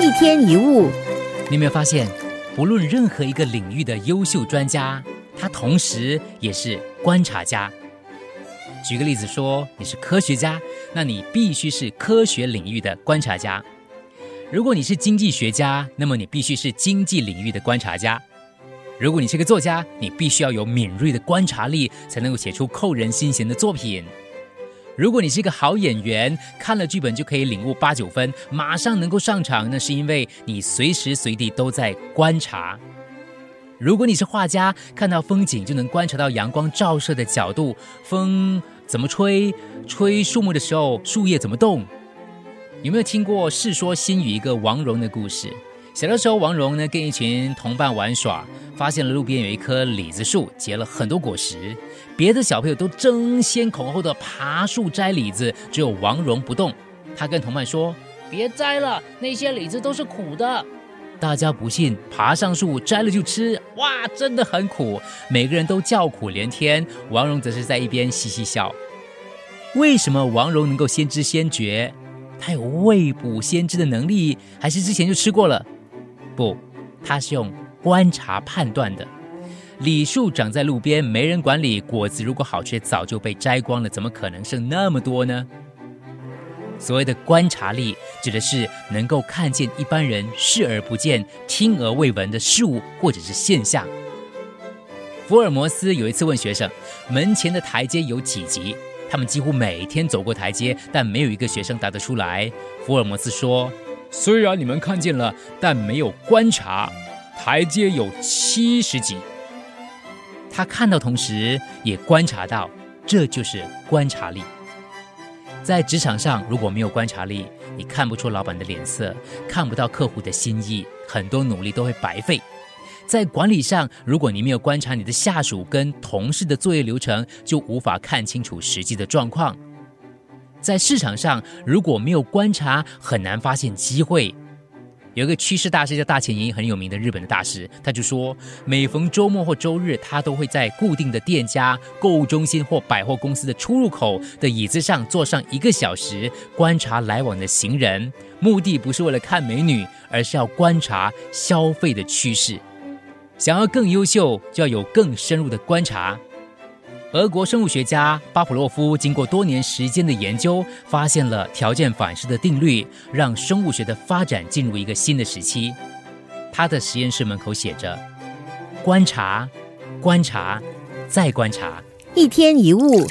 一天一物，你有没有发现，不论任何一个领域的优秀专家，他同时也是观察家。举个例子说，你是科学家，那你必须是科学领域的观察家；如果你是经济学家，那么你必须是经济领域的观察家；如果你是个作家，你必须要有敏锐的观察力，才能够写出扣人心弦的作品。如果你是一个好演员，看了剧本就可以领悟八九分，马上能够上场，那是因为你随时随地都在观察。如果你是画家，看到风景就能观察到阳光照射的角度，风怎么吹，吹树木的时候树叶怎么动。有没有听过《世说新语》一个王戎的故事？小的时候，王戎呢跟一群同伴玩耍，发现了路边有一棵李子树，结了很多果实。别的小朋友都争先恐后的爬树摘李子，只有王戎不动。他跟同伴说：“别摘了，那些李子都是苦的。”大家不信，爬上树摘了就吃。哇，真的很苦，每个人都叫苦连天。王戎则是在一边嘻嘻笑。为什么王戎能够先知先觉？他有未卜先知的能力，还是之前就吃过了？不，他是用观察判断的。李树长在路边，没人管理，果子如果好吃，早就被摘光了，怎么可能剩那么多呢？所谓的观察力，指的是能够看见一般人视而不见、听而未闻的事物或者是现象。福尔摩斯有一次问学生：“门前的台阶有几级？”他们几乎每天走过台阶，但没有一个学生答得出来。福尔摩斯说。虽然你们看见了，但没有观察。台阶有七十级。他看到，同时也观察到，这就是观察力。在职场上，如果没有观察力，你看不出老板的脸色，看不到客户的心意，很多努力都会白费。在管理上，如果你没有观察你的下属跟同事的作业流程，就无法看清楚实际的状况。在市场上，如果没有观察，很难发现机会。有一个趋势大师叫大前研，很有名的日本的大师，他就说，每逢周末或周日，他都会在固定的店家、购物中心或百货公司的出入口的椅子上坐上一个小时，观察来往的行人。目的不是为了看美女，而是要观察消费的趋势。想要更优秀，就要有更深入的观察。俄国生物学家巴甫洛夫经过多年时间的研究，发现了条件反射的定律，让生物学的发展进入一个新的时期。他的实验室门口写着：“观察，观察，再观察。”一天一物。